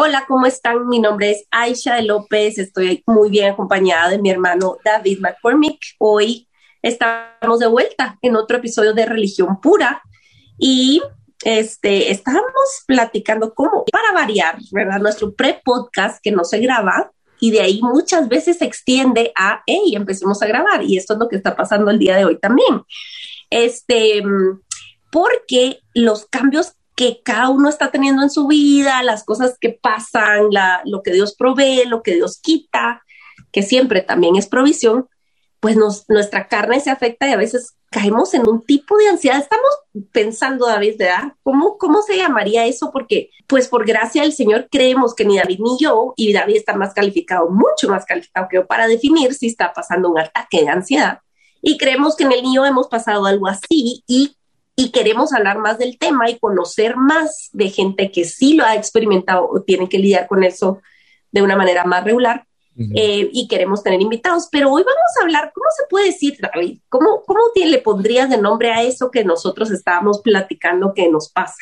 Hola, ¿cómo están? Mi nombre es Aisha López, estoy muy bien acompañada de mi hermano David McCormick. Hoy estamos de vuelta en otro episodio de Religión Pura y este, estábamos platicando cómo, para variar, ¿verdad? Nuestro pre-podcast que no se graba y de ahí muchas veces se extiende a, hey, empecemos a grabar y esto es lo que está pasando el día de hoy también. Este, porque los cambios que cada uno está teniendo en su vida, las cosas que pasan, la, lo que Dios provee, lo que Dios quita, que siempre también es provisión, pues nos, nuestra carne se afecta y a veces caemos en un tipo de ansiedad. Estamos pensando, David, ¿verdad? ¿Cómo, ¿Cómo se llamaría eso? Porque, pues por gracia del Señor, creemos que ni David ni yo, y David está más calificado, mucho más calificado que yo, para definir si está pasando un ataque de ansiedad. Y creemos que en el niño hemos pasado algo así y, y queremos hablar más del tema y conocer más de gente que sí lo ha experimentado o tiene que lidiar con eso de una manera más regular eh, y queremos tener invitados. Pero hoy vamos a hablar, ¿cómo se puede decir, David? ¿Cómo, cómo le pondrías de nombre a eso que nosotros estábamos platicando que nos pasa?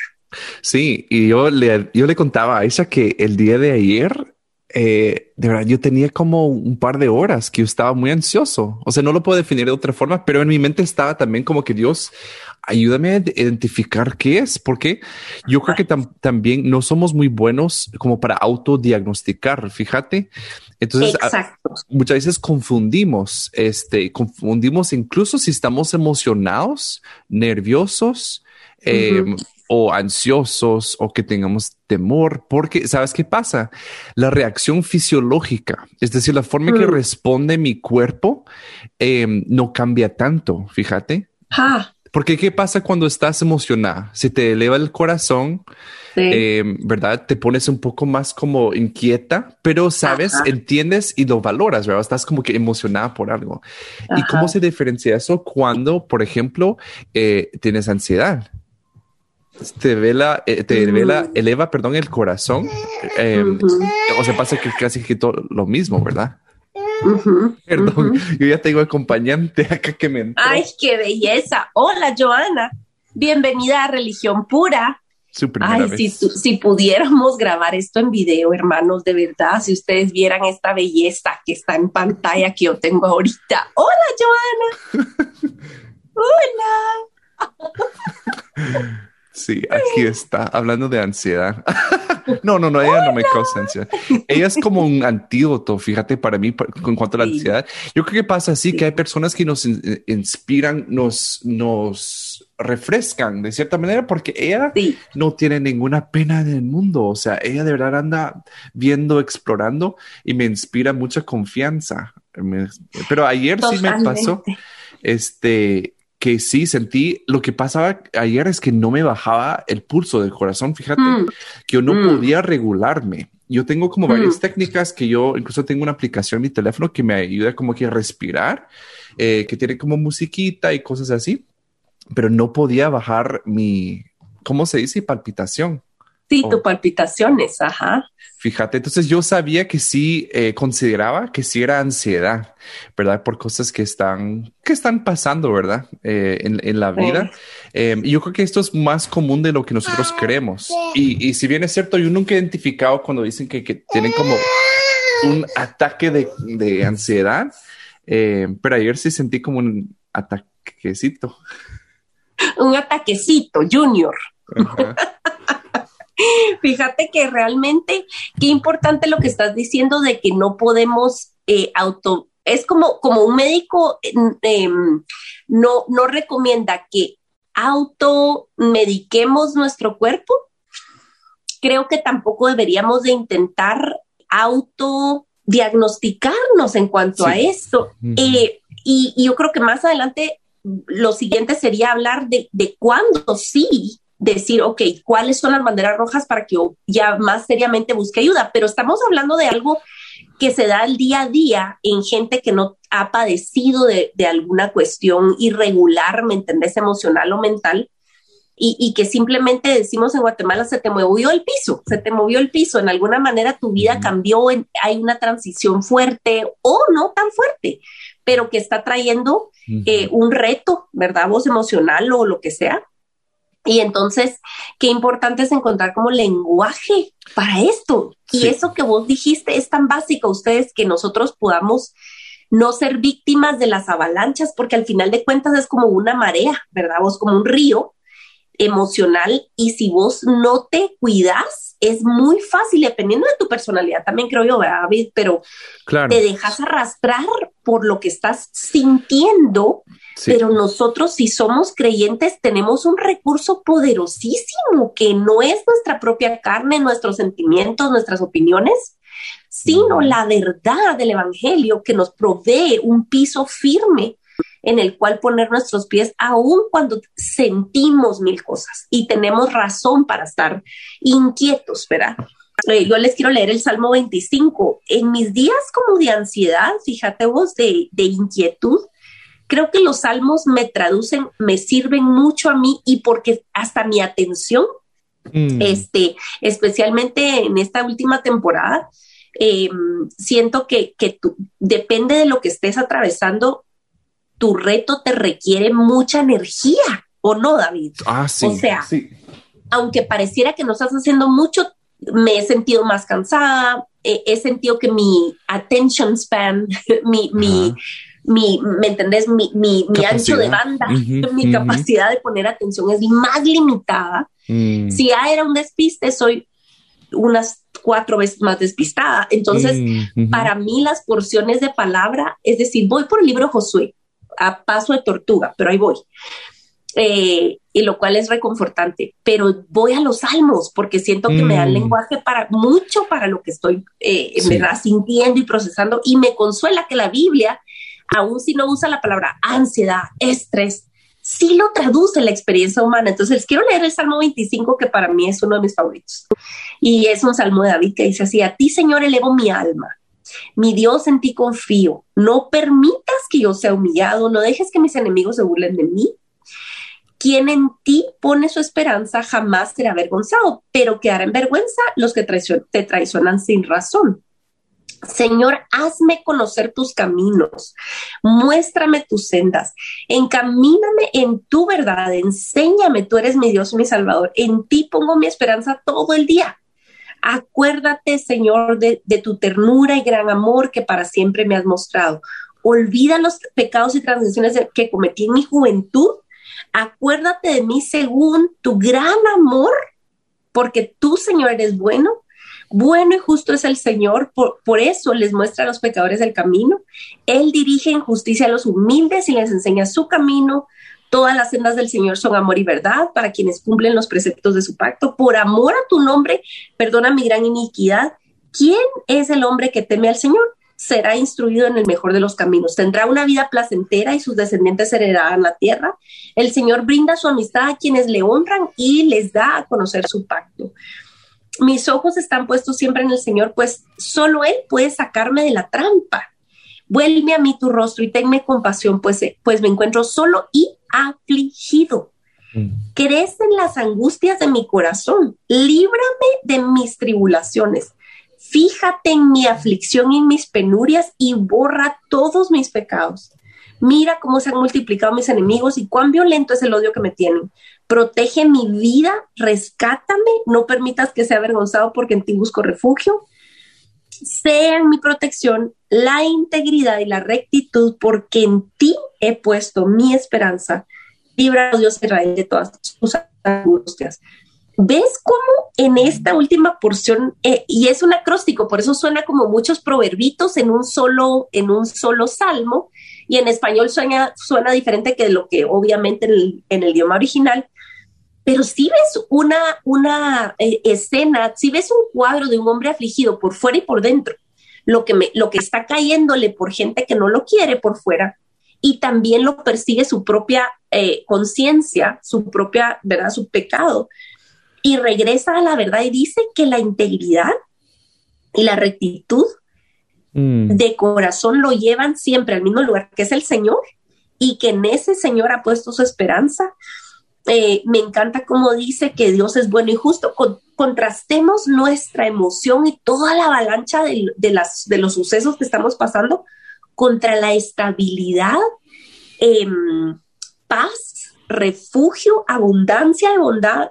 Sí, y yo le, yo le contaba a ella que el día de ayer, eh, de verdad, yo tenía como un par de horas que yo estaba muy ansioso. O sea, no lo puedo definir de otra forma, pero en mi mente estaba también como que Dios, ayúdame a identificar qué es, porque yo creo que también no somos muy buenos como para autodiagnosticar, fíjate. Entonces, muchas veces confundimos, este, confundimos incluso si estamos emocionados, nerviosos, em, o ansiosos o que tengamos temor, porque sabes qué pasa? La reacción fisiológica, es decir, la forma que mm. responde mi cuerpo em, no cambia tanto, fíjate. Porque ¿qué pasa cuando estás emocionada? Si te eleva el corazón, eh, ¿verdad? Te pones un poco más como inquieta, pero sabes, entiendes y lo valoras, ¿verdad? Estás como que emocionada por algo. ¿Y cómo se diferencia eso cuando, por ejemplo, eh, tienes ansiedad? Te, vela, eh, te mm. eleva, perdón, el corazón. O sea, pasa que casi que todo lo mismo, ¿verdad? Perdón, yo ya tengo acompañante acá que me Ay, qué belleza. Hola, Joana. Bienvenida a Religión Pura. Ay, Si, si pudiéramos grabar esto en video, hermanos, de verdad, si ustedes vieran esta belleza que está en pantalla que yo tengo ahorita. Hola, Joana. Hola. Sí, aquí está, hablando de ansiedad. no, no, no, ella no me causa ansiedad. Ella es como un antídoto, fíjate, para mí, en cuanto a la ansiedad. Yo creo que pasa así, que hay personas que nos inspiran, nos, nos refrescan de cierta manera, porque ella no tiene ninguna pena en el mundo. O sea, ella de verdad anda viendo, explorando y me inspira mucha confianza. pero ayer sí me pasó, este, que sí sentí, lo que pasaba ayer es que no me bajaba el pulso del corazón, fíjate, mm. que yo no mm. podía regularme. Yo tengo como varias mm. técnicas que yo incluso tengo una aplicación en mi teléfono que me ayuda como que a respirar, eh, que tiene como musiquita y cosas así, pero no podía bajar mi, ¿cómo se dice? Palpitación. Sí, tu palpitaciones, ajá. Fíjate, entonces yo sabía que sí eh, consideraba que sí era ansiedad, ¿verdad? Por cosas que están, que están pasando, ¿verdad? Eh, en, la vida. Em, y yo creo que esto es más común de lo que nosotros creemos. Y, si bien es cierto, yo nunca he identificado cuando dicen que, tienen como un ataque de, ansiedad, em, pero ayer sí sentí como un ataquecito. Un ataquecito, junior. Fíjate que realmente, qué importante lo que estás diciendo de que no podemos eh, auto, es como, como un médico em, no, no recomienda que automediquemos nuestro cuerpo. Creo que tampoco deberíamos de intentar autodiagnosticarnos en cuanto a esto. Eh, y, yo creo que más adelante lo siguiente sería hablar de, de cuándo sí decir, ok, ¿cuáles son las banderas rojas para que yo ya más seriamente busque ayuda? Pero estamos hablando de algo que se da el día a día en gente que no ha padecido de, de alguna cuestión irregular, ¿me entendés? Emocional o mental. Y, y, que simplemente decimos en Guatemala se te movió el piso, se te movió el piso, en alguna manera tu vida cambió, en, hay una transición fuerte o no tan fuerte, pero que está trayendo eh, un reto, ¿verdad? Voz emocional o lo que sea. Y entonces, qué importante es encontrar como lenguaje para esto. Y eso que vos dijiste es tan básico, ustedes, que nosotros podamos no ser víctimas de las avalanchas, porque al final de cuentas es como una marea, ¿verdad? Vos como un río emocional y si vos no te cuidas, es muy fácil, dependiendo de tu personalidad, también creo yo, David, pero te dejas arrastrar por lo que estás sintiendo, pero nosotros si somos creyentes tenemos un recurso poderosísimo que no es nuestra propia carne, nuestros sentimientos, nuestras opiniones, sino la verdad del Evangelio que nos provee un piso firme en el cual poner nuestros pies, aun cuando sentimos mil cosas y tenemos razón para estar inquietos, ¿verdad? Eh, yo les quiero leer el Salmo 25. En mis días como de ansiedad, fíjate vos, de, inquietud, creo que los salmos me traducen, me sirven mucho a mí y porque hasta mi atención, mm. este, especialmente en esta última temporada, em, siento que, que depende de lo que estés atravesando, tu reto te requiere mucha energía, ¿o no, David? Ah, sí. O sea, aunque pareciera que no estás haciendo mucho, me he sentido más cansada, he, sentido que mi attention span, mi, mi, mi, ¿me entendés? Mi, mi, mi ancho de banda, mi capacidad de poner atención es más limitada. Mm. Si ya era un despiste, soy unas cuatro veces más despistada. Entonces, mm, para mí las porciones de palabra, es decir, voy por el libro Josué, a paso de tortuga, pero ahí voy. Eh, y lo cual es reconfortante, pero voy a los salmos porque siento que me dan mm. lenguaje para mucho para lo que estoy eh, sintiendo y procesando y me consuela que la Biblia, aun si no usa la palabra ansiedad, estrés, sí lo traduce la experiencia humana. Entonces, quiero leer el Salmo 25, que para mí es uno de mis favoritos. Y es un salmo de David que dice así, a ti, Señor, elevo mi alma mi Dios, en ti confío. No permitas que yo sea humillado, no dejes que mis enemigos se burlen de mí. Quien en ti pone su esperanza jamás será avergonzado, pero quedará en vergüenza los que te traicionan sin razón. Señor, hazme conocer tus caminos, muéstrame tus sendas, encamíname en tu verdad, enséñame, tú eres mi Dios mi Salvador, en ti pongo mi esperanza todo el día. Acuérdate, Señor, de, tu ternura y gran amor que para siempre me has mostrado. Olvida los pecados y transgresiones que cometí en mi juventud. Acuérdate de mí según tu gran amor, porque tú, Señor, eres bueno. Bueno y justo es el Señor, por, eso les muestra a los pecadores el camino. Él dirige en justicia a los humildes y les enseña su camino. Todas las sendas del Señor son amor y verdad para quienes cumplen los preceptos de su pacto. Por amor a tu nombre, perdona mi gran iniquidad. ¿Quién es el hombre que teme al Señor? Será instruido en el mejor de los caminos. Tendrá una vida placentera y sus descendientes heredarán la tierra. El Señor brinda su amistad a quienes le honran y les da a conocer su pacto. Mis ojos están puestos siempre en el Señor, pues solo Él puede sacarme de la trampa. Vuelve a mí tu rostro y tenme compasión, pues, pues me encuentro solo y afligido. Mm. Crecen las angustias de mi corazón. Líbrame de mis tribulaciones. Fíjate en mi aflicción y en mis penurias y borra todos mis pecados. Mira cómo se han multiplicado mis enemigos y cuán violento es el odio que me tienen. Protege mi vida, rescátame, no permitas que sea avergonzado porque en ti busco refugio. Sean mi protección la integridad y la rectitud, porque en ti he puesto mi esperanza. Libra, Dios Israel, de todas tus angustias. ¿Ves cómo en esta última porción, eh, y es un acróstico, por eso suena como muchos proverbitos en un solo, en un solo salmo, y en español suena, suena diferente que lo que obviamente en el, idioma original, pero si ves una, una eh, escena, si ves un cuadro de un hombre afligido por fuera y por dentro, lo que, me, lo que está cayéndole por gente que no lo quiere por fuera, y también lo persigue su propia eh, conciencia, su propia, ¿verdad? Su pecado. Y regresa a la verdad y dice que la integridad y la rectitud mm. de corazón lo llevan siempre al mismo lugar, que es el Señor, y que en ese Señor ha puesto su esperanza. Eh, me encanta cómo dice que Dios es bueno y justo. contrastemos nuestra emoción y toda la avalancha de, las, de los sucesos que estamos pasando contra la estabilidad, em, paz, refugio, abundancia de bondad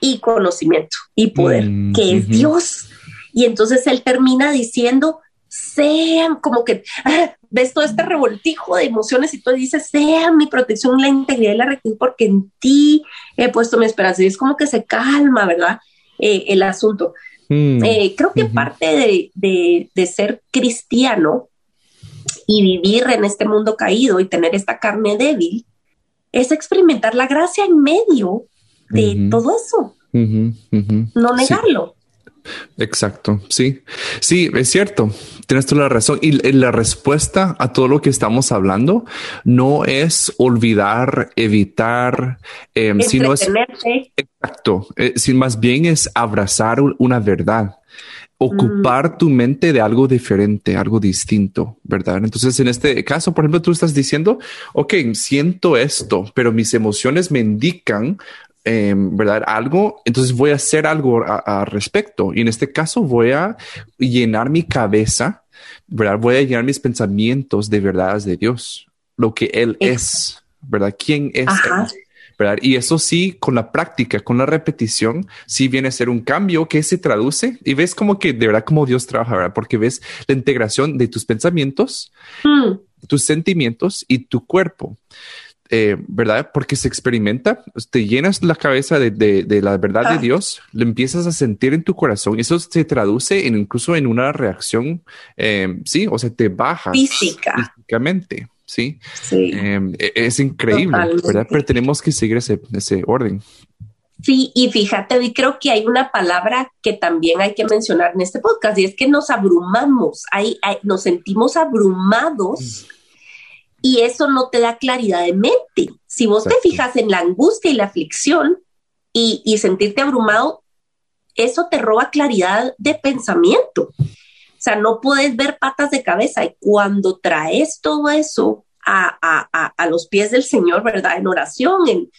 y conocimiento y poder, mm, que es Dios. Y entonces él termina diciendo, sean como que ah, ves todo este revoltijo de emociones y tú dices, sean mi protección, la integridad y la rectitud, porque en ti he puesto mi esperanza. Y es como que se calma, ¿verdad? Eh, el asunto. Mm. Eh, creo que parte de, de, ser cristiano y vivir en este mundo caído y tener esta carne débil es experimentar la gracia en medio de todo eso. No negarlo. Exacto, sí, sí, es cierto, tienes toda la razón. Y la respuesta a todo lo que estamos hablando no es olvidar, evitar, eh, sino es... Exacto, eh, más bien es abrazar una verdad ocupar mm. tu mente de algo diferente, algo distinto, ¿verdad? Entonces, en este caso, por ejemplo, tú estás diciendo, ok, siento esto, pero mis emociones me indican Em, ¿verdad? Algo, entonces voy a hacer algo al respecto. Y en este caso voy a llenar mi cabeza, ¿verdad? Voy a llenar mis pensamientos de verdades de Dios, lo que Él es, ¿verdad? ¿Quién es Él? ¿verdad? Y eso sí, con la práctica, con la repetición, sí viene a ser un cambio que se traduce y ves como que de verdad como Dios trabaja, ¿verdad? Porque ves la integración de tus pensamientos, mm. tus sentimientos y tu cuerpo. Eh, ¿verdad? Porque se experimenta, te llenas la cabeza de, la verdad de ah. Dios, lo empiezas a sentir en tu corazón y eso se traduce en, incluso en una reacción, eh, sí, o sea, te baja físicamente, sí. Em, e, es increíble, ¿verdad? Pero tenemos que seguir ese, ese orden. Sí, y fíjate, y creo que hay una palabra que también hay que mencionar en este podcast y es que nos abrumamos, hay, nos sentimos abrumados. Y eso no te da claridad de mente. Si vos te fijas en la angustia y la aflicción y, sentirte abrumado, eso te roba claridad de pensamiento. O sea, no puedes ver patas de cabeza y cuando traes todo eso a, los pies del Señor, ¿verdad? En oración, en,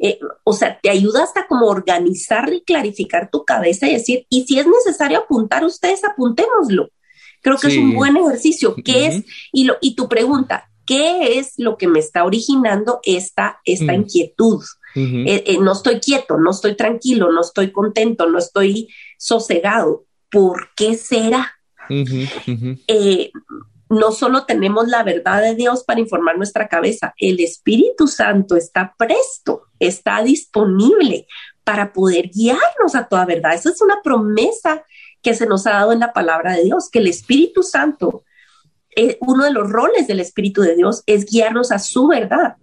eh, o sea, te ayuda hasta como organizar y clarificar tu cabeza y decir, y si es necesario apuntar, ustedes apuntémoslo. Creo que es un buen ejercicio. ¿Qué es? Y, lo, y tu pregunta, ¿Qué es lo que me está originando esta, esta mm. inquietud? Eh, eh, no estoy quieto, no estoy tranquilo, no estoy contento, no estoy sosegado. ¿Por qué será? Eh, no solo tenemos la verdad de Dios para informar nuestra cabeza, el Espíritu Santo está presto, está disponible para poder guiarnos a toda verdad. Esa es una promesa que se nos ha dado en la palabra de Dios, que el Espíritu Santo eh, uno de los roles del Espíritu de Dios es guiarnos a su verdad.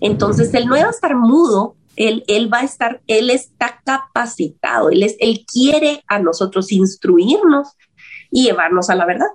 Entonces, él no va a estar mudo, él, él va a estar, él está capacitado, él, es, él quiere a nosotros instruirnos y llevarnos a la verdad.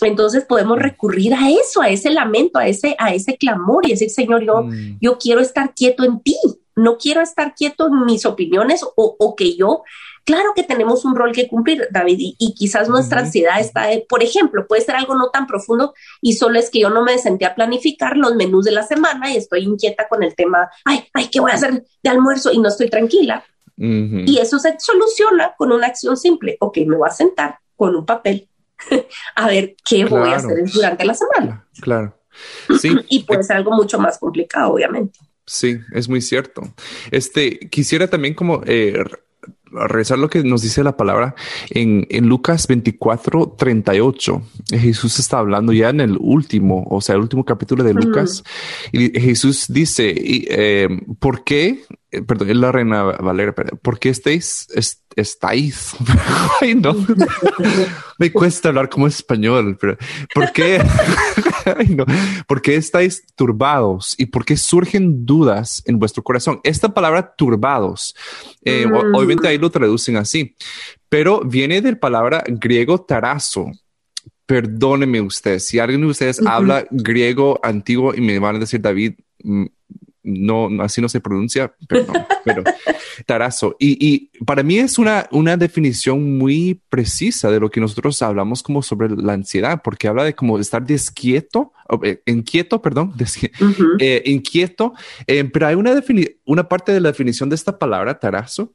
Entonces podemos recurrir a eso, a ese lamento, a ese, a ese clamor y decir, Señor, yo, mm. yo quiero estar quieto en ti, no quiero estar quieto en mis opiniones o, o que yo Claro que tenemos un rol que cumplir, David, y, quizás nuestra ansiedad está, por ejemplo, puede ser algo no tan profundo y solo es que yo no me senté a planificar los menús de la semana y estoy inquieta con el tema, ay, ay, ¿qué voy a hacer de almuerzo? Y no estoy tranquila. Y eso se soluciona con una acción simple. Ok, me voy a sentar con un papel a ver qué voy a hacer durante la semana. Claro. Sí. y puede ser algo mucho más complicado, obviamente. Sí, es muy cierto. Este, quisiera también como eh, rezar lo que nos dice la palabra en, en, Lucas 24, 38. Jesús está hablando ya en el último, o sea, el último capítulo de Lucas. Y Jesús dice, eh, ¿por qué? Eh, perdón, es la reina Valera, ¿por qué estáis, estáis? Ay, no. Me cuesta hablar como español, pero ¿por qué? ¿Por qué estáis turbados y por qué surgen dudas en vuestro corazón? Esta palabra turbados, eh, mm. obviamente ahí lo traducen así, pero viene del palabra griego tarazo, perdóneme usted, si alguien de ustedes habla griego antiguo y me van a decir, David, mm, no, así no se pronuncia, perdón, pero tarazo. Y, y, para mí es una, una definición muy precisa de lo que nosotros hablamos como sobre la ansiedad, porque habla de como estar desquieto, eh, inquieto, perdón, eh, inquieto, eh, pero hay una, una parte de la definición de esta palabra, tarazo,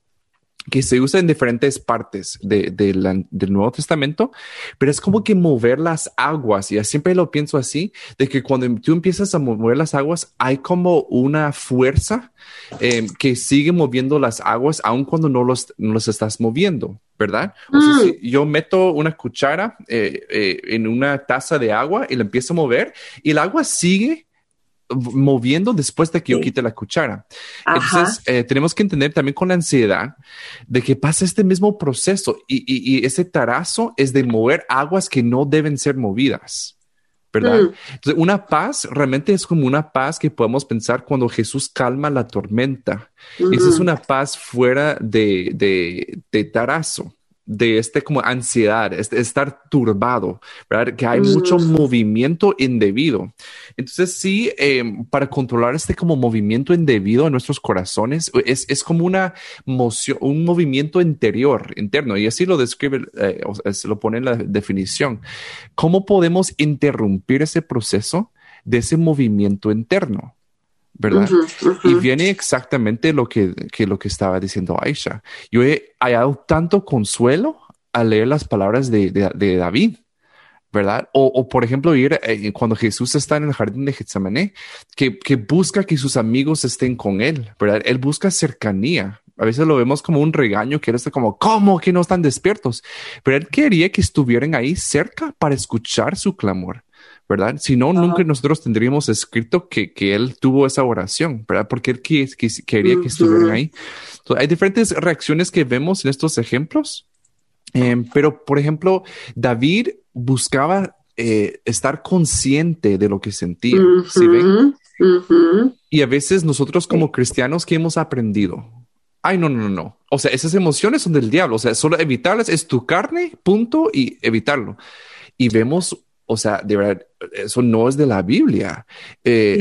que se usa en diferentes partes de, del Nuevo Testamento, pero es como que mover las aguas, y siempre lo pienso así, de que cuando tú empiezas a mover las aguas, hay como una fuerza em, que sigue moviendo las aguas, aun cuando no los, no los estás moviendo, ¿verdad? O sea, si mm. yo meto una cuchara eh, eh, en una taza de agua y la empiezo a mover, y el agua sigue moviendo después de que yo quite la cuchara. Entonces, eh, tenemos que entender también con la ansiedad de que pasa este mismo proceso y, ese tarazo es de mover aguas que no deben ser movidas. ¿verdad? Mm. Entonces, una paz realmente es como una paz que podemos pensar cuando Jesús calma la tormenta. Esa es una paz fuera de, de, de tarazo de este como ansiedad, este, estar turbado, ¿verdad? Que hay mucho movimiento indebido. Entonces sí, em, para controlar este como movimiento indebido en nuestros corazones, es, es como una moción, un movimiento interior, interno, y así lo describe, eh, se lo pone en la definición. ¿Cómo podemos interrumpir ese proceso de ese movimiento interno? ¿Verdad? Y viene exactamente lo que, lo que estaba diciendo Aisha. Yo he hallado tanto consuelo al leer las palabras de, David, ¿verdad? O, por ejemplo, ir eh, cuando Jesús está en el jardín de Getsemaní, que, que busca que sus amigos estén con él, ¿verdad? Él busca cercanía. A veces lo vemos como un regaño, que él está como, ¿cómo que no están despiertos? Pero él quería que estuvieran ahí cerca para escuchar su clamor. ¿Verdad? Si no, nunca nosotros tendríamos escrito que, que, él tuvo esa oración, ¿verdad? Porque él quería que estuvieran ahí. hay diferentes reacciones que vemos en estos ejemplos, em, pero por ejemplo, David buscaba eh, estar consciente de lo que sentía, ¿sí ven? Y a veces nosotros como cristianos, ¿qué hemos aprendido? Ay, no, no, no. O sea, esas emociones son del diablo. O sea, solo evitarlas es tu carne, punto, y evitarlo. Y vemos o sea, de verdad, eso no es de la Biblia. Eh,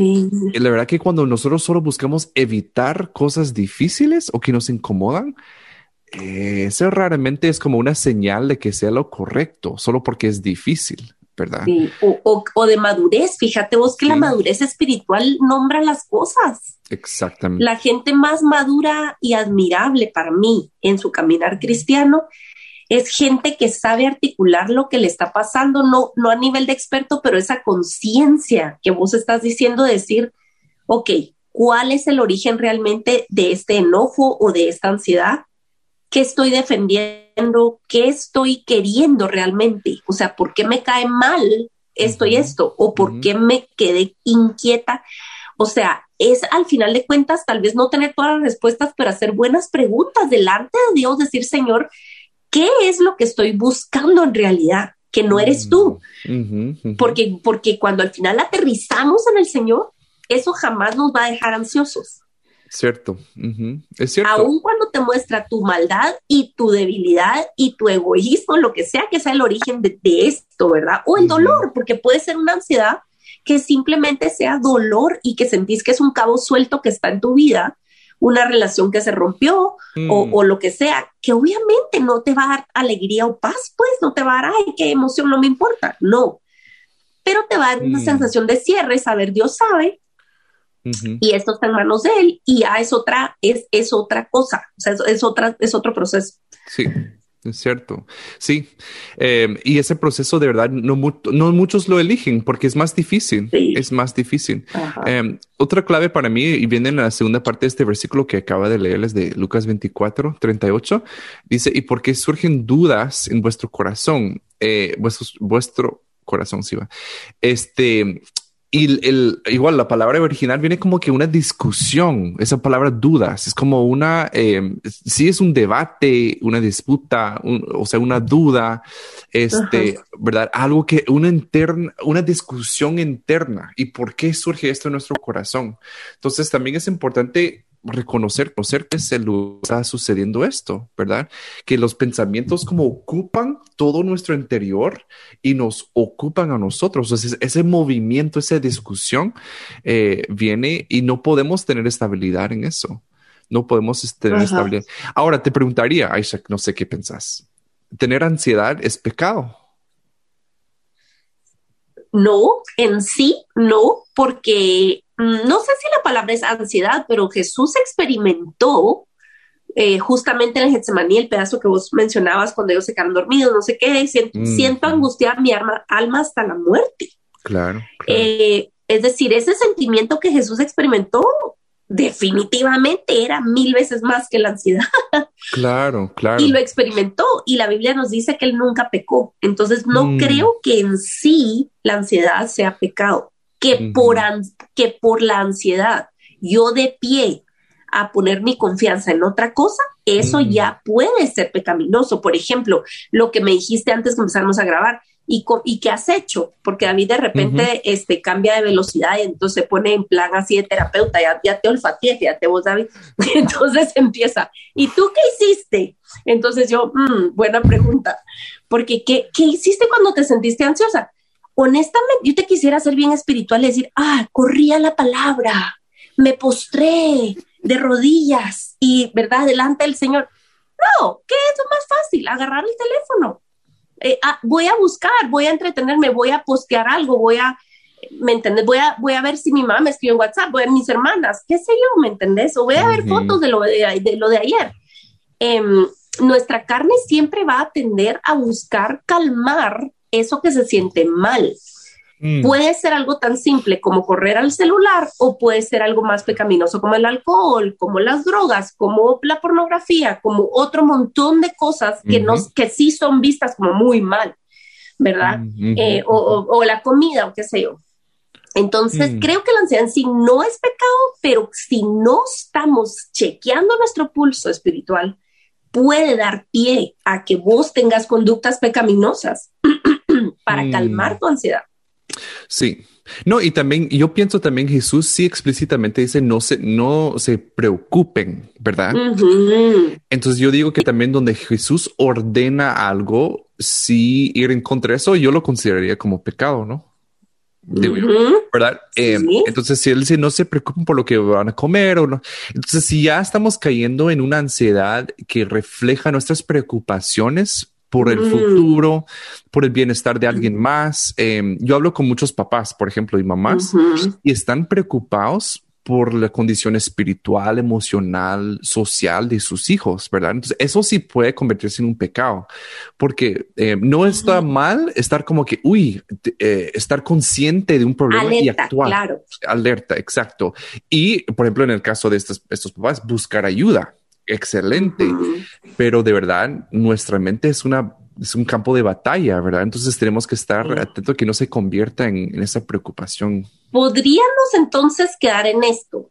la verdad que cuando nosotros solo buscamos evitar cosas difíciles o que nos incomodan, eh, eso raramente es como una señal de que sea lo correcto, solo porque es difícil, ¿verdad? Sí. O, de madurez. Fíjate vos que la madurez espiritual nombra las cosas. Exactamente. La gente más madura y admirable para mí en su caminar cristiano es gente que sabe articular lo que le está pasando, no, no a nivel de experto, pero esa conciencia que vos estás diciendo, decir, ok, ¿cuál es el origen realmente de este enojo o de esta ansiedad? ¿Qué estoy defendiendo? ¿Qué estoy queriendo realmente? O sea, ¿por qué me cae mal esto y esto? ¿O por qué me quedé inquieta? O sea, es al final de cuentas tal vez no tener todas las respuestas, pero hacer buenas preguntas delante de Dios, decir, Señor, ¿qué es lo que estoy buscando en realidad? Que no eres tú. Mm, porque, porque cuando al final aterrizamos en el Señor, eso jamás nos va a dejar ansiosos. Cierto, es cierto. Aún cuando te muestra tu maldad y tu debilidad y tu egoísmo, lo que sea que sea el origen de, esto, ¿verdad? O el dolor, porque puede ser una ansiedad que simplemente sea dolor y que sentís que es un cabo suelto que está en tu vida una relación que se rompió mm. o, lo que sea, que obviamente no te va a dar alegría o paz, pues no te va a dar, ay, qué emoción, no me importa, no. Pero te va a dar una mm. sensación de cierre, saber Dios sabe, y esto está en manos de Él, y ya es otra, es, es otra cosa, o sea, es, otra, es otro proceso. Sí, es cierto. Sí. Em, y ese proceso de verdad no, no, muchos lo eligen porque es más difícil. Es más difícil. Em, otra clave para mí, y viene en la segunda parte de este versículo que acaba de leerles de Lucas 24, 38, dice, ¿y por qué surgen dudas en vuestro corazón? Eh, vuestro corazón, sí va. Este, y el, igual la palabra original viene como que una discusión, esa palabra dudas, es como una, eh, sí es un debate, una disputa, o sea, una duda, este, ¿verdad? Algo que, una interna, una discusión interna. ¿Y por qué surge esto en nuestro corazón? Entonces también es importante reconocer, conocer que se lo está sucediendo esto, ¿verdad? Que los pensamientos como ocupan todo nuestro interior y nos ocupan a nosotros. Entonces, ese movimiento, esa discusión eh, viene y no podemos tener estabilidad en eso. No podemos tener estabilidad. Ahora te preguntaría, Isaac, no sé qué pensás. ¿Tener ansiedad es pecado? No, en sí, no, porque no sé si la palabra es ansiedad, pero Jesús experimentó eh, justamente en el Getsemaní, el pedazo que vos mencionabas cuando ellos se quedaron dormidos, no sé qué, siento, mm. siento angustiar mi alma, alma hasta la muerte. Claro. Eh, es decir, ese sentimiento que Jesús experimentó definitivamente era mil veces más que la ansiedad. Claro, claro. Y lo experimentó y la Biblia nos dice que él nunca pecó. Entonces no mm. creo que en sí la ansiedad sea pecado, que, por que por la ansiedad yo de pie a poner mi confianza en otra cosa, eso ya puede ser pecaminoso. Por ejemplo, lo que me dijiste antes que empezamos a grabar, ¿Y, ¿Y qué has hecho? Porque David de repente este, cambia de velocidad y entonces se pone en plan así de terapeuta, ya, ya te olfateé, fíjate vos, David. entonces empieza, ¿y tú qué hiciste? Entonces yo, mm, buena pregunta, porque ¿qué, ¿qué hiciste cuando te sentiste ansiosa? Honestamente, yo te quisiera ser bien espiritual y decir, ah, corría la palabra, me postré de rodillas y, ¿verdad?, delante del Señor. No, ¿qué es lo más fácil? Agarrar el teléfono eh, ah, voy a buscar, voy a entretenerme, voy a postear algo, voy a, ¿me entiendes? Voy a, voy a ver si mi mamá me escribe en WhatsApp, voy a ver mis hermanas, qué sé yo, ¿me entendés? O voy a ver fotos de lo de, lo de ayer. Em, nuestra carne siempre va a tender a buscar calmar eso que se siente mal. Mm. Puede ser algo tan simple como correr al celular o puede ser algo más pecaminoso como el alcohol, como las drogas, como la pornografía, como otro montón de cosas que, nos, que sí son vistas como muy mal, ¿verdad? Eh, o, la comida o qué sé yo. Entonces, mm. creo que la ansiedad en sí no es pecado, pero si no estamos chequeando nuestro pulso espiritual, puede dar pie a que vos tengas conductas pecaminosas para mm. calmar tu ansiedad. Sí. No, y también yo pienso también Jesús sí explícitamente dice no se, no se preocupen, ¿verdad? Entonces yo digo que también donde Jesús ordena algo, sí ir en contra de eso, yo lo consideraría como pecado, ¿no? ¿Verdad? Em, entonces, si él dice no se preocupen por lo que van a comer o no, entonces si ya estamos cayendo en una ansiedad que refleja nuestras preocupaciones por el mm. futuro, por el bienestar de alguien más. Em, yo hablo con muchos papás, por ejemplo, y mamás, y están preocupados por la condición espiritual, emocional, social de sus hijos, ¿verdad? Entonces, eso sí puede convertirse en un pecado, porque em, no está mal estar como que, uy, eh, estar consciente de un problema y actuar. Claro. Alerta, exacto. Y, por ejemplo, en el caso de estos, estos papás, buscar ayuda excelente, pero de verdad nuestra mente es una es un campo de batalla, ¿verdad? Entonces tenemos que estar atentos que no se convierta en, en, esa preocupación. Podríamos entonces quedar en esto,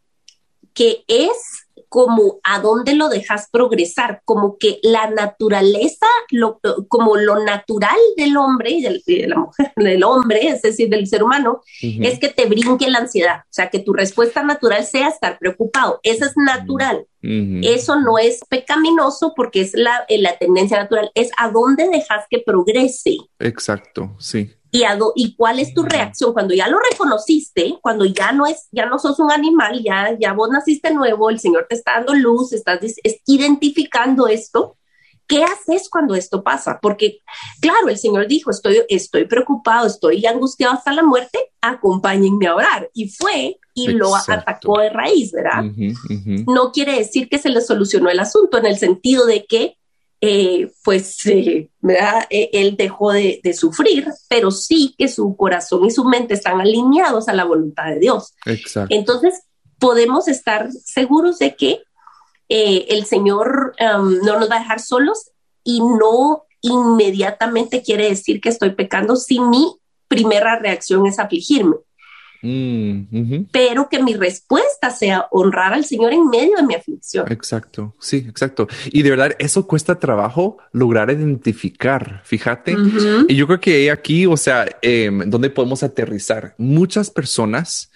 que es como a dónde lo dejas progresar, como que la naturaleza, lo, como lo natural del hombre y de la mujer, del hombre, es decir, del ser humano, es que te brinque la ansiedad, o sea, que tu respuesta natural sea estar preocupado, eso es natural. Eso no es pecaminoso porque es la, la tendencia natural, es a dónde dejas que progrese. Exacto, sí y, y cuál es tu reacción cuando ya lo reconociste, cuando ya no es, ya no sos un animal, ya, ya vos naciste nuevo, el Señor te está dando luz, estás identificando esto. ¿Qué haces cuando esto pasa? Porque, claro, el Señor dijo, estoy, estoy preocupado, estoy angustiado hasta la muerte, acompáñenme a orar. Y fue y lo atacó de raíz, ¿verdad? No quiere decir que se le solucionó el asunto en el sentido de que eh, pues eh, eh, él dejó de, sufrir, pero sí que su corazón y su mente están alineados a la voluntad de Dios. Exacto. Entonces, podemos estar seguros de que el Señor um, no nos va a dejar solos y no inmediatamente quiere decir que estoy pecando si mi primera reacción es afligirme. Mm, pero que mi respuesta sea honrar al Señor en medio de mi aflicción. Exacto, sí, exacto. Y de verdad, eso cuesta trabajo lograr identificar, fíjate. Y yo creo que aquí, o sea, em, donde podemos aterrizar, muchas personas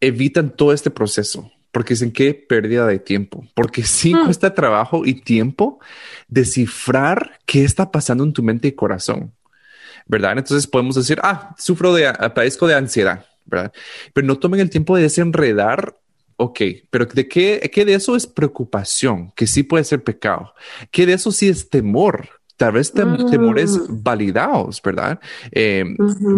evitan todo este proceso porque dicen que pérdida de tiempo, porque sí mm. cuesta trabajo y tiempo descifrar qué está pasando en tu mente y corazón, ¿verdad? Entonces podemos decir, ah, sufro de, padezco de ansiedad, Pero no tomen el tiempo de desenredar ok, pero ¿de qué, qué de eso es preocupación? Que sí puede ser pecado. ¿Qué de eso sí es temor? Tal vez temores mm. validados, ¿verdad? Eh,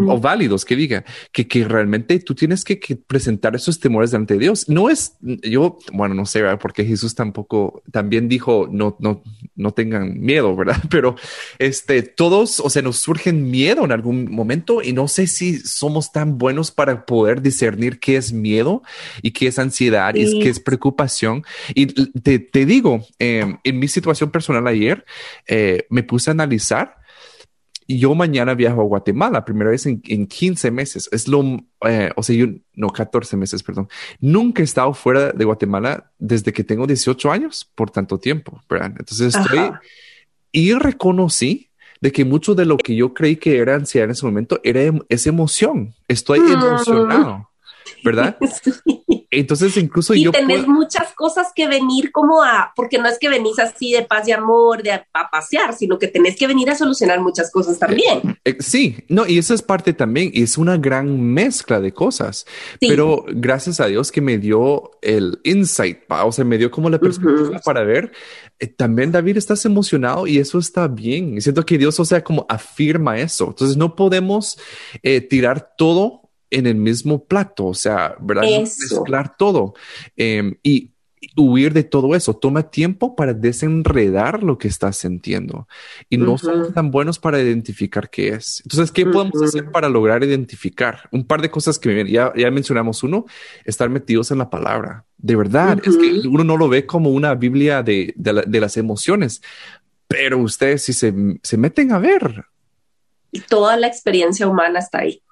o válidos, que diga, que, que realmente tú tienes que, presentar esos temores delante de Dios. No es, yo, bueno, no sé, ¿verdad? porque Jesús tampoco, también dijo, no, no, no tengan miedo, ¿verdad? Pero este, todos, o sea, nos surgen miedo en algún momento y no sé si somos tan buenos para poder discernir qué es miedo y qué es ansiedad y qué es preocupación. Y te, te digo, em, en mi situación personal ayer, eh, me puse a analizar y yo mañana viajo a Guatemala, primera vez en, en 15 meses. Es lo, eh, o sea, yo, no, 14 meses, perdón. Nunca he estado fuera de Guatemala desde que tengo 18 años, por tanto tiempo, ¿verdad? Entonces estoy, y reconocí de que mucho de lo que yo creí que era ansiedad en ese momento era em, esa emoción. Estoy mm. emocionado. ¿Verdad? Entonces incluso y yo... tenés muchas cosas que venir como a, porque no es que venís así de paz y amor, de a, pasear, sino que tenés que venir a solucionar muchas cosas también. Eh, eh, sí, no, y eso es parte también, y es una gran mezcla de cosas, pero gracias a Dios que me dio el insight, o sea, me dio como la perspectiva para ver, eh, también David estás emocionado y eso está bien, y siento que Dios, o sea, como afirma eso, entonces no podemos tirar todo en el mismo plato, o sea, ¿verdad? Mezclar todo em, y huir de todo eso. Toma tiempo para desenredar lo que estás sintiendo y no somos tan buenos para identificar qué es. Entonces, ¿qué podemos hacer para lograr identificar? Un par de cosas que ya, ya mencionamos. Uno, estar metidos en la palabra. De verdad, es que uno no lo ve como una Biblia de, de, las emociones, pero ustedes si se, se meten a ver. Toda la experiencia humana está ahí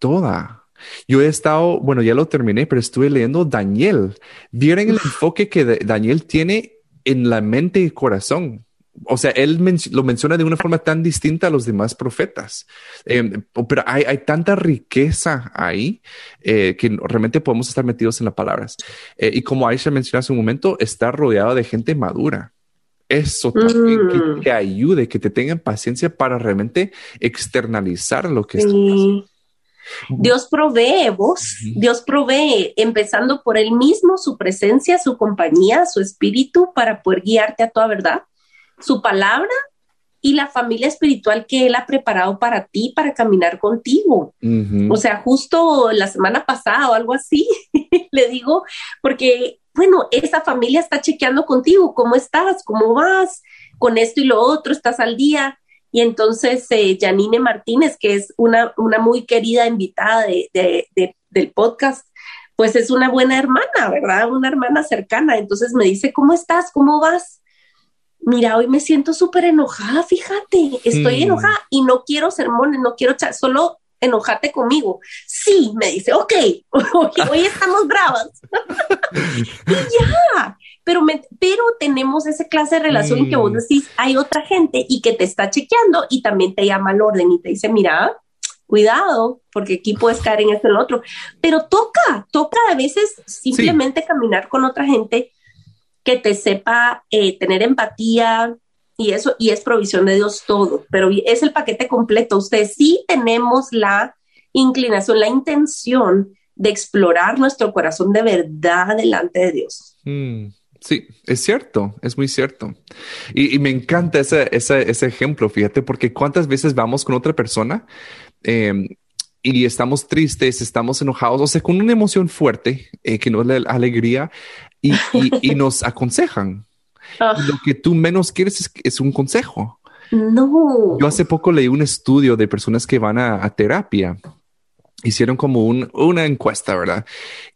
toda. Yo he estado, bueno, ya lo terminé, pero estuve leyendo Daniel. Vieron el enfoque que Daniel tiene en la mente y corazón. O sea, él lo menciona de una forma tan distinta a los demás profetas. Em, pero hay, tanta riqueza ahí eh, que realmente podemos estar metidos en las palabras. Eh, y como Aisha mencionó hace un momento, está rodeado de gente madura. Eso también que mm. te ayude, que te tengan paciencia para realmente externalizar lo que sí. Dios provee vos, Dios provee, empezando por Él mismo, su presencia, su compañía, su espíritu, para poder guiarte a toda verdad, su palabra y la familia espiritual que Él ha preparado para ti, para caminar contigo. O sea, justo la semana pasada o algo así, le digo, porque, bueno, esa familia está chequeando contigo, ¿cómo estás? ¿Cómo vas? Con esto y lo otro, estás al día y entonces eh, Janine Martínez, que es una, una muy querida invitada de, del podcast, pues es una buena hermana, ¿verdad? Una hermana cercana. Entonces me dice, ¿cómo estás? ¿Cómo vas? Mira, hoy me siento súper enojada, fíjate, estoy mm. enojada y no quiero sermones, no quiero solo enojate conmigo. Sí, me dice, ok, hoy, estamos bravas. y ya, pero, pero tenemos esa clase de relación que vos mm. decís, hay otra gente y que te está chequeando y también te llama al orden y te dice, mira, cuidado, porque aquí puedes caer en esto y en lo otro. Pero toca, toca a veces simplemente caminar con otra gente que te sepa eh, tener empatía, y eso, y es provisión de Dios todo, pero es el paquete completo. Ustedes sí tenemos la inclinación, la intención de explorar nuestro corazón de verdad delante de Dios. Mm, sí, es cierto, es muy cierto. Y, me encanta ese, ese, ejemplo, fíjate, porque cuántas veces vamos con otra persona em, y estamos tristes, estamos enojados, o sea, con una emoción fuerte, eh, que no es la alegría, y, y nos aconsejan. Ah. Lo que tú menos quieres es, un consejo. No. Yo hace poco leí un estudio de personas que van a, terapia. Hicieron como una encuesta, ¿verdad?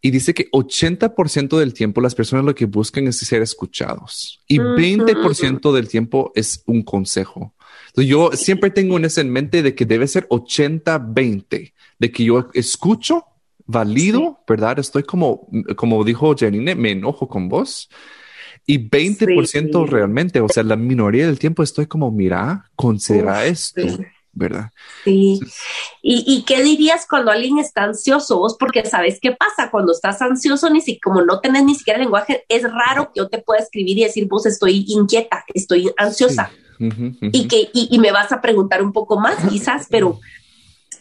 Y dice que 80% del tiempo las personas lo que buscan es ser escuchados y 20% del tiempo es un consejo. Entonces yo siempre tengo en eso en mente de que debe ser 80-20, de que yo escucho, valido, ¿verdad? Estoy como, como dijo Janine, me enojo con vos, y 20% realmente, o sea, la minoría del tiempo estoy como, mira, considera esto. ¿Verdad? Sí. ¿Y, ¿Y, qué dirías cuando alguien está ansioso? Vos, porque sabes qué pasa cuando estás ansioso, ni si, como no tenés ni siquiera lenguaje, es raro que yo te pueda escribir y decir, vos estoy inquieta, estoy ansiosa. Y que y, me vas a preguntar un poco más, quizás, pero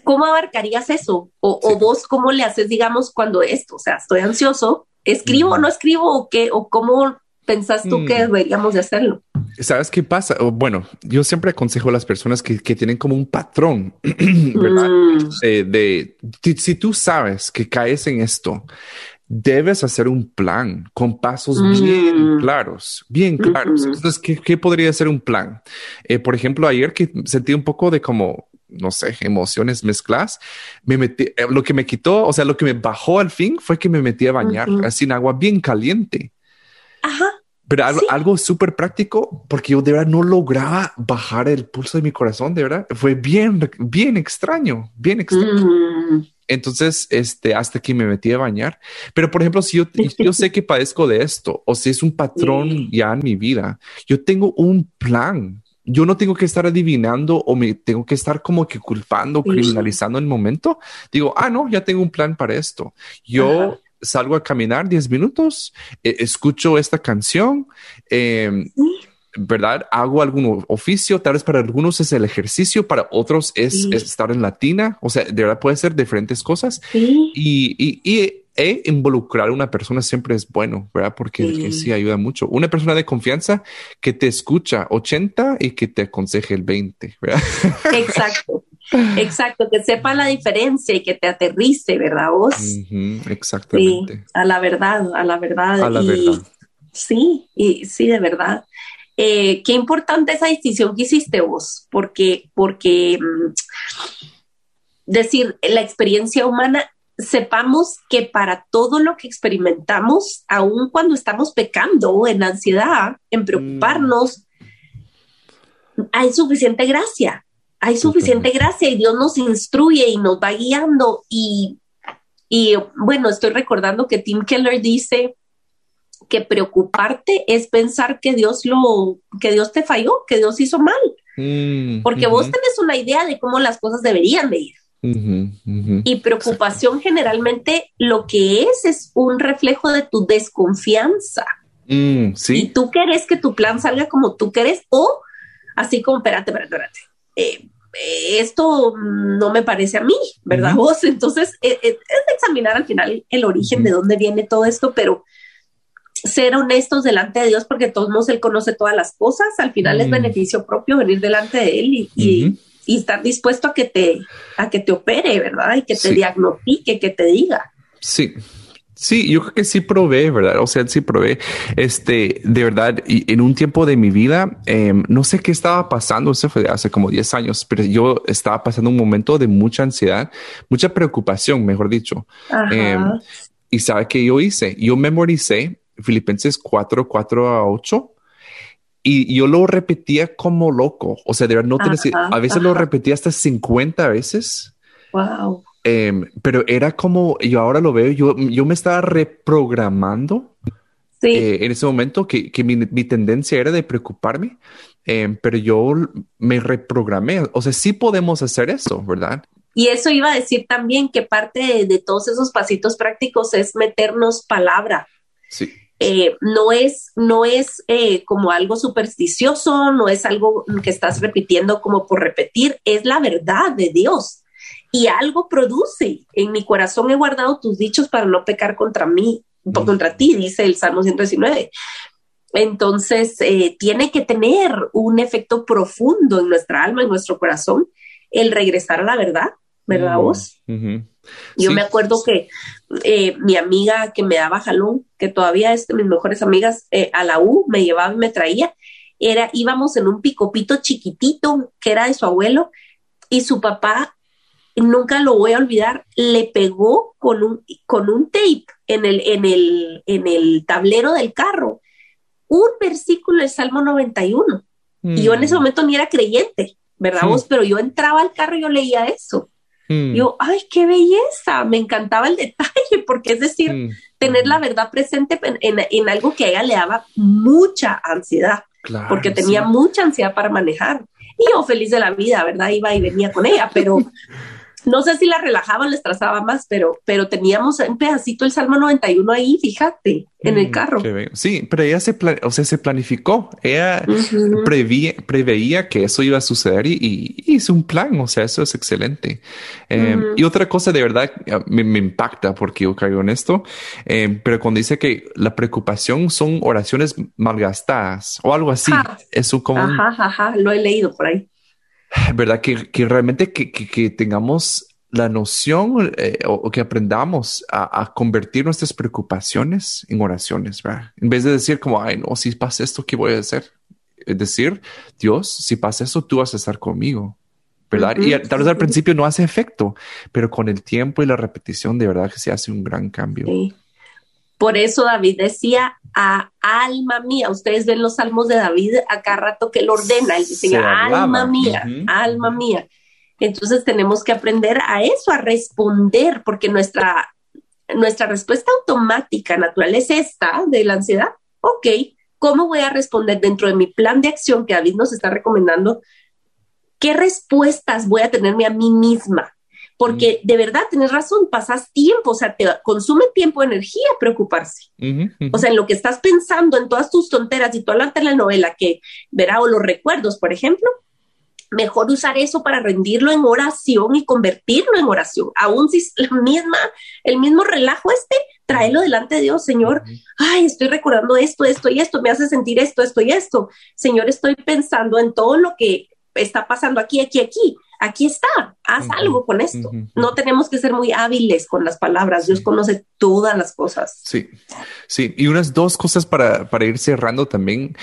¿cómo abarcarías eso? O, o, vos, ¿cómo le haces, digamos, cuando esto? O sea, estoy ansioso, ¿escribo o no escribo? ¿O qué? ¿O cómo pensás tú que mm. deberíamos de hacerlo? ¿Sabes qué pasa? Bueno, yo siempre aconsejo a las personas que, que tienen como un patrón, ¿verdad? Mm. de, si tú sabes que caes en esto, debes hacer un plan con pasos bien mm. claros, bien claros. Entonces, ¿qué, ¿qué, podría ser un plan? Eh, por ejemplo, ayer que sentí un poco de como no sé, emociones mezcladas, me metí, eh, lo que me quitó, o sea, lo que me bajó al fin fue que me metí a bañar sin agua bien caliente. Ajá. Pero algo, súper práctico, porque yo de verdad no lograba bajar el pulso de mi corazón, de verdad. Fue bien, bien extraño, bien extraño. Mm. Entonces, este, hasta que me metí a bañar. Pero, por ejemplo, si yo, yo sé que padezco de esto, o si es un patrón ya en mi vida, yo tengo un plan. Yo no tengo que estar adivinando o me tengo que estar como que culpando, criminalizando en el momento. Digo, ah, no, ya tengo un plan para esto. Yo salgo a caminar 10 minutos, eh, escucho esta canción, em, ¿verdad? Hago algún oficio, tal vez para algunos es el ejercicio, para otros es, estar en latina, o sea, de verdad puede ser diferentes cosas. Y, y, y e involucrar a una persona siempre es bueno, ¿verdad? Porque sí. ayuda mucho. Una persona de confianza que te escucha 80 y que te aconseje el 20, ¿verdad? Exacto. Exacto, que sepa la diferencia y que te aterrice, ¿verdad vos? exactamente. a la verdad, a la verdad. A la verdad. Sí, y sí, de verdad. Eh, qué importante esa decisión que hiciste vos, porque, porque mm, decir, la experiencia humana, sepamos que para todo lo que experimentamos, aun cuando estamos pecando en ansiedad, en preocuparnos, mm. hay suficiente gracia hay suficiente gracia y Dios nos instruye y nos va guiando. Y, y bueno, estoy recordando que Tim Keller dice que preocuparte es pensar que Dios lo, que Dios te falló, que Dios hizo mal. Mm, Porque vos tenés una idea de cómo las cosas deberían de ir. Y preocupación generalmente lo que es es un reflejo de tu desconfianza. Mm, ¿sí? Y tú querés que tu plan salga como tú querés o así como, espérate, espérate, espérate. Eh, esto no me parece a mí, ¿verdad vos? Entonces, eh, eh, es, examinar al final el origen de dónde viene todo esto, pero ser honestos delante de Dios, porque todos nos Él conoce todas las cosas, al final es beneficio propio venir delante de Él y, estar dispuesto a que te, a que te opere, ¿verdad? Y que te diagnostique, que te diga. Sí, Sí, yo creo que sí probé, ¿verdad? O sea, sí probé. Este, de verdad, y en un tiempo de mi vida, em, no sé qué estaba pasando, eso fue hace como 10 años, pero yo estaba pasando un momento de mucha ansiedad, mucha preocupación, mejor dicho. Em, y sabe qué yo hice? Yo memoricé Filipenses 4, 4 a 8 y yo lo repetía como loco. O sea, de verdad, no tenés, a veces lo repetía hasta 50 veces. Wow. Em, pero era como, yo ahora lo veo, yo, yo me estaba reprogramando eh, en ese momento que, que mi, mi, tendencia era de preocuparme, em, pero yo me reprogramé. O sea, sí podemos hacer eso, ¿verdad? Y eso iba a decir también que parte de, todos esos pasitos prácticos es meternos palabra. Sí. Eh, no es, no es eh, como algo supersticioso, no es algo que estás repitiendo como por repetir, es la verdad de Dios y algo produce. En mi corazón he guardado tus dichos para no pecar contra mí, contra ti, dice el Salmo 119. Entonces, eh, tiene que tener un efecto profundo en nuestra alma, en nuestro corazón, el regresar a la verdad, ¿verdad vos? Yo me acuerdo que eh, mi amiga que me daba jalón, que todavía es de mis mejores amigas, eh, a la U me llevaba y me traía, era, íbamos en un picopito chiquitito que era de su abuelo y su papá nunca lo voy a olvidar, le pegó con un, con un tape en el, en, el, en el tablero del carro un versículo del Salmo 91. Y yo en ese mm. momento ni era creyente, ¿verdad vos? Pero yo entraba al carro y yo leía eso. Mm. Yo, ay, qué belleza, me encantaba el detalle, porque es decir, mm. tener la verdad presente en, algo que a ella le daba mucha ansiedad, porque tenía mucha ansiedad para manejar. Y yo feliz de la vida, ¿verdad? Iba y venía con ella, pero no sé si la relajaba o les trazaba más, pero, pero teníamos un pedacito el Salmo 91 ahí, fíjate, en el mm, carro. Sí, pero ella se, o sea, se planificó, ella preveía, que eso iba a suceder y, hizo un plan, o sea, eso es excelente. Em, y otra cosa de verdad me, impacta porque yo caigo en esto, em, pero cuando dice que la preocupación son oraciones malgastadas o algo así, eso como... Ajá, ajá, lo he leído por ahí. ¿Verdad? Que, que realmente que, que, tengamos la noción eh, o, que aprendamos a, a, convertir nuestras preocupaciones en oraciones, ¿verdad? En vez de decir como, ay, no, si pasa esto, ¿qué voy a hacer? Es decir, Dios, si pasa eso, tú vas a estar conmigo, ¿verdad? y tal vez al principio no hace efecto, pero con el tiempo y la repetición, de verdad que se hace un gran cambio. Sí. Por eso David decía a alma mía. Ustedes ven los salmos de David acá rato que él ordena, él dice alma mía, alma mía. Entonces tenemos que aprender a eso, a responder, porque nuestra, nuestra respuesta automática natural es esta de la ansiedad. Ok, ¿cómo voy a responder dentro de mi plan de acción que David nos está recomendando? ¿Qué respuestas voy a tenerme a mí misma? Porque de verdad tienes razón, pasas tiempo, o sea, te consume tiempo, energía preocuparse. O sea, en lo que estás pensando, en todas tus tonteras y toda la telenovela que verá o los recuerdos, por ejemplo, mejor usar eso para rendirlo en oración y convertirlo en oración. Aún si es la misma, el mismo relajo este, tráelo delante de Dios, Señor. Ay, estoy recordando esto, esto y esto, me hace sentir esto, esto y esto. Señor, estoy pensando en todo lo que está pasando aquí, aquí, aquí aquí está, haz algo con esto. No tenemos que ser muy hábiles con las palabras, Dios conoce todas las cosas. Sí, sí. Y unas dos cosas para, para ir cerrando también.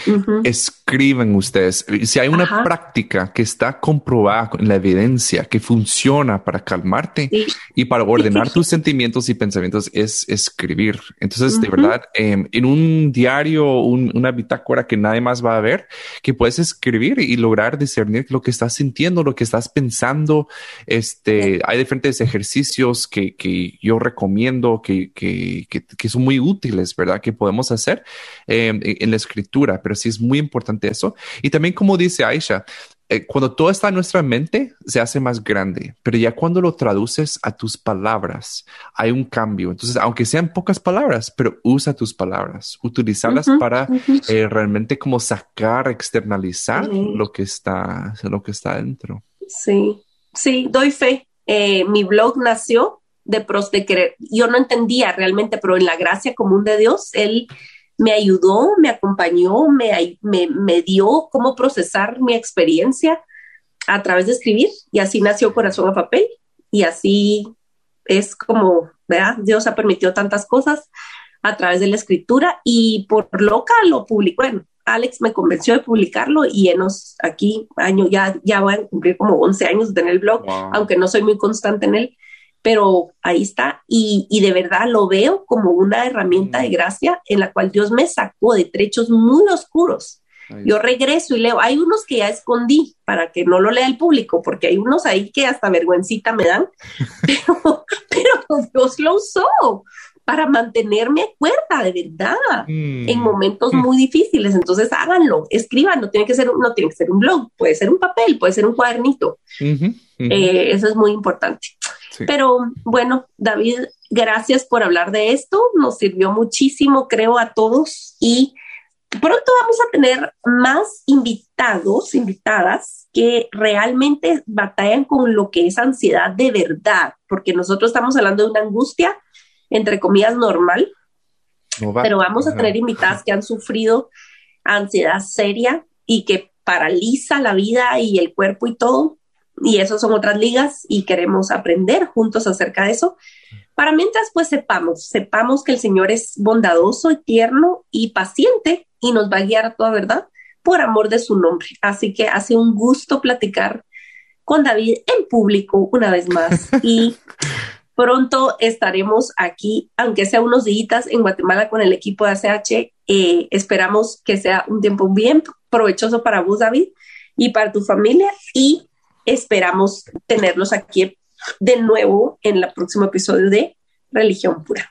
Escriben ustedes. Si hay una práctica que está comprobada en la evidencia, que funciona para calmarte y para ordenar tus sentimientos y pensamientos, es escribir. Entonces, de verdad, em, en un diario, una bitácora que nadie más va a ver, que puedes escribir y lograr discernir lo que estás sintiendo, lo que estás pensando. Este, hay diferentes ejercicios que, que yo recomiendo que, que, son muy útiles, ¿verdad? Que podemos hacer em, en la escritura, pero sí es muy importante eso. Y también como dice Aisha, eh, cuando todo está en nuestra mente, se hace más grande, pero ya cuando lo traduces a tus palabras, hay un cambio. Entonces, aunque sean pocas palabras, pero usa tus palabras, utilizarlas para eh, realmente como sacar, externalizar lo que está, lo que está dentro. Sí, sí, doy fe. Eh, mi blog nació de pros de querer. Yo no entendía realmente, pero en la gracia común de Dios, Él me ayudó, me acompañó, me, me, dio cómo procesar mi experiencia a través de escribir y así nació Corazón a Papel y así es como, ¿verdad? Dios ha permitido tantas cosas a través de la escritura y por loca lo publicó. Bueno, Alex me convenció de publicarlo y en los aquí año ya, ya voy a cumplir como 11 años de tener el blog, aunque no soy muy constante en él pero ahí está. Y, de verdad lo veo como una herramienta de gracia en la cual Dios me sacó de trechos muy oscuros. Yo regreso y leo. Hay unos que ya escondí para que no lo lea el público, porque hay unos ahí que hasta vergüencita me dan, pero, pero Dios lo usó para mantenerme cuerda de verdad en mm. momentos muy difíciles. Entonces háganlo, escriban, no tiene que ser, no tiene que ser un blog, puede ser un papel, puede ser un cuadernito. Eh, eso es muy importante. Pero bueno, David, gracias por hablar de esto. Nos sirvió muchísimo, creo, a todos y pronto vamos a tener más invitados, invitadas que realmente batallan con lo que es ansiedad de verdad, porque nosotros estamos hablando de una angustia, entre comillas, normal, pero vamos a tener invitadas que han sufrido ansiedad seria y que paraliza la vida y el cuerpo y todo. Y eso son otras ligas y queremos aprender juntos acerca de eso. Para mientras, pues sepamos, sepamos que el Señor es bondadoso y tierno y paciente y nos va a guiar a toda verdad por amor de su nombre. Así que hace un gusto platicar con David en público una vez más. Y pronto estaremos aquí, aunque sea unos días en Guatemala con el equipo de ACH. Eh, esperamos que sea un tiempo bien provechoso para vos, David, y para tu familia y esperamos tenerlos aquí de nuevo en el próximo episodio de Religión Pura.